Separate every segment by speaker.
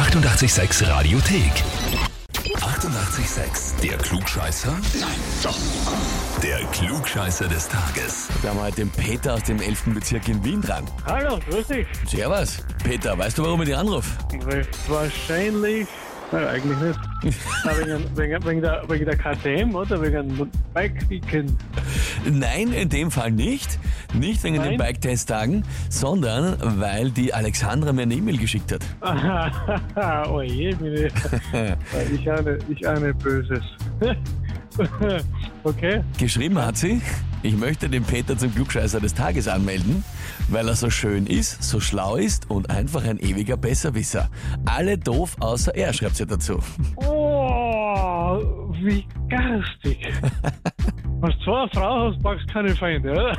Speaker 1: 886 Radiothek. 88,6. Der Klugscheißer? Nein, doch. Der Klugscheißer des Tages.
Speaker 2: Wir haben heute den Peter aus dem 11. Bezirk in Wien dran.
Speaker 3: Hallo, grüß dich.
Speaker 2: Servus. Peter, weißt du, warum ich dich anrufe?
Speaker 3: Recht wahrscheinlich, nein, eigentlich nicht. Na, wegen, wegen, wegen, der, wegen der KTM oder wegen dem Bike-Weekend.
Speaker 2: Nein, in dem Fall nicht. Nicht wegen den
Speaker 3: Nein?
Speaker 2: Bike-Test-Tagen, sondern weil die Alexandra mir eine E-Mail geschickt hat.
Speaker 3: oh je, meine. ich ahne, ich ahne Böses. okay.
Speaker 2: Geschrieben hat sie, ich möchte den Peter zum Klugscheißer des Tages anmelden, weil er so schön ist, so schlau ist und einfach ein ewiger Besserwisser. Alle doof außer er, schreibt sie dazu.
Speaker 3: Oh, wie garstig. Wenn du zwar eine Frau hast, packst du keine Feinde, oder?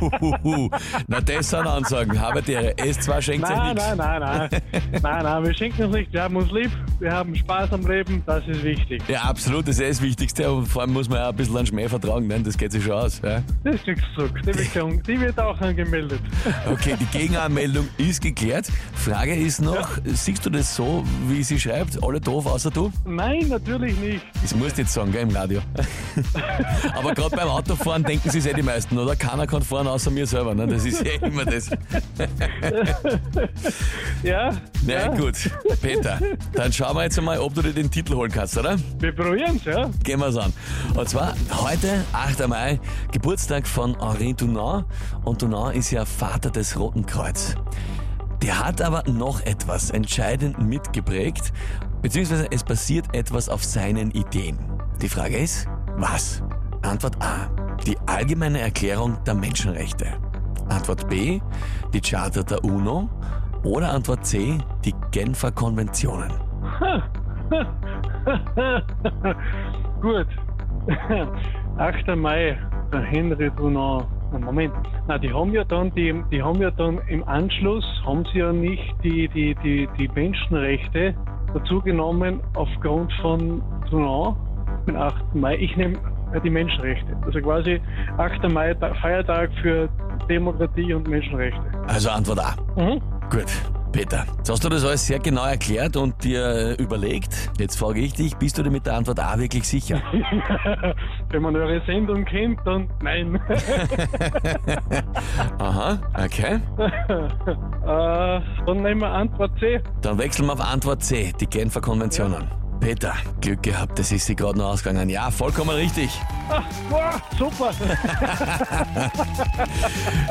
Speaker 2: Huhuhu. Na, das sind Ansagen. Habe dir. Es zwar schenkt sich
Speaker 3: Nein,
Speaker 2: nichts.
Speaker 3: nein, nein, nein. Nein, nein, wir schenken uns nicht. Wir haben uns lieb, wir haben Spaß am Leben, das ist wichtig.
Speaker 2: Ja, absolut, das ist das Wichtigste. Und vor allem muss man ja ein bisschen an Schmäh vertragen, ne? das geht sich schon aus. Ja?
Speaker 3: Das ist nichts zurück. Die wird, die wird auch angemeldet.
Speaker 2: Okay, die Gegenanmeldung ist geklärt. Frage ist noch, siehst du das so, wie sie schreibt? Alle doof, außer du?
Speaker 3: Nein, natürlich nicht.
Speaker 2: Das musst du jetzt sagen, gell, im Radio. Aber gerade beim Autofahren denken sie eh die meisten, oder? Keiner kann fahren außer mir selber. Ne? Das ist ja immer das.
Speaker 3: Ja,
Speaker 2: Na
Speaker 3: ja.
Speaker 2: gut, Peter, dann schauen wir jetzt einmal, ob du dir den Titel holen kannst, oder?
Speaker 3: wir probieren es, ja.
Speaker 2: Gehen wir's an. Und zwar heute, 8. Mai, Geburtstag von Henri Dunant. Und Dunant ist ja Vater des Roten Kreuz. Der hat aber noch etwas entscheidend mitgeprägt, beziehungsweise es passiert etwas auf seinen Ideen. Die Frage ist, was? Antwort A. Die allgemeine Erklärung der Menschenrechte. Antwort B. Die Charta der UNO. Oder Antwort C. Die Genfer Konventionen.
Speaker 3: Gut. 8. Mai, der Henry Dunant. Na, Moment. Na, die haben ja dann, die, die haben ja dann im Anschluss, haben sie ja nicht die, die, die, die Menschenrechte dazu genommen aufgrund von Dunant, den 8. Mai. Ich nehme die Menschenrechte. Also quasi 8. Mai, Ta- Feiertag für Demokratie und Menschenrechte.
Speaker 2: Also Antwort A.
Speaker 3: Mhm.
Speaker 2: Gut, Peter. Jetzt hast du das alles sehr genau erklärt und dir äh, überlegt. Jetzt frage ich dich, bist du dir mit der Antwort A wirklich sicher?
Speaker 3: Wenn man eure Sendung kennt, dann nein.
Speaker 2: Aha, okay.
Speaker 3: äh, dann nehmen wir Antwort C.
Speaker 2: Dann wechseln wir auf Antwort C, die Genfer Konventionen. Peter, Glück gehabt, das ist sie gerade noch ausgegangen. Ja, vollkommen richtig.
Speaker 3: Ah, wow, super.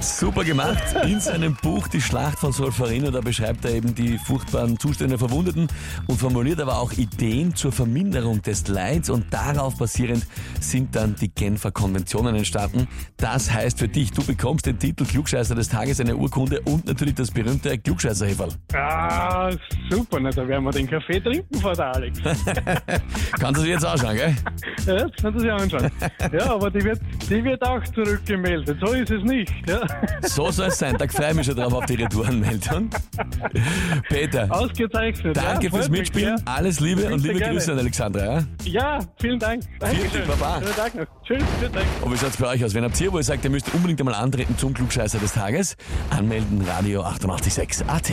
Speaker 2: Super gemacht. In seinem Buch Die Schlacht von Solferino, da beschreibt er eben die furchtbaren Zustände der Verwundeten und formuliert aber auch Ideen zur Verminderung des Leids und darauf basierend sind dann die Genfer Konventionen entstanden. Das heißt für dich, du bekommst den Titel Klugscheißer des Tages, eine Urkunde und natürlich das berühmte Klugscheißerheferl.
Speaker 3: Ah, super. Na, da werden wir den Kaffee trinken vor der Alex.
Speaker 2: Kannst du dir jetzt anschauen, gell?
Speaker 3: Ja, das kannst du sich anschauen. Ja, aber die wird, die wird auch zurückgemeldet. So ist es nicht. Ja.
Speaker 2: So soll es sein. Da freue ich mich schon drauf auf die Retourenmeldung. Peter,
Speaker 3: Ausgezeichnet.
Speaker 2: danke
Speaker 3: ja,
Speaker 2: fürs
Speaker 3: mich,
Speaker 2: Mitspielen. Alles Liebe und liebe
Speaker 3: gerne.
Speaker 2: Grüße an Alexandra. Ja?
Speaker 3: Ja, ja vielen Dank. Dankeschön.
Speaker 2: Baba.
Speaker 3: Schönen Tag noch. Tschüss. Vielen Dank.
Speaker 2: Und wie schaut's bei euch aus? Wenn habt ihr, wo ihr sagt, ihr müsst unbedingt einmal antreten zum Klugscheißer des Tages, anmelden Radio 886 AT.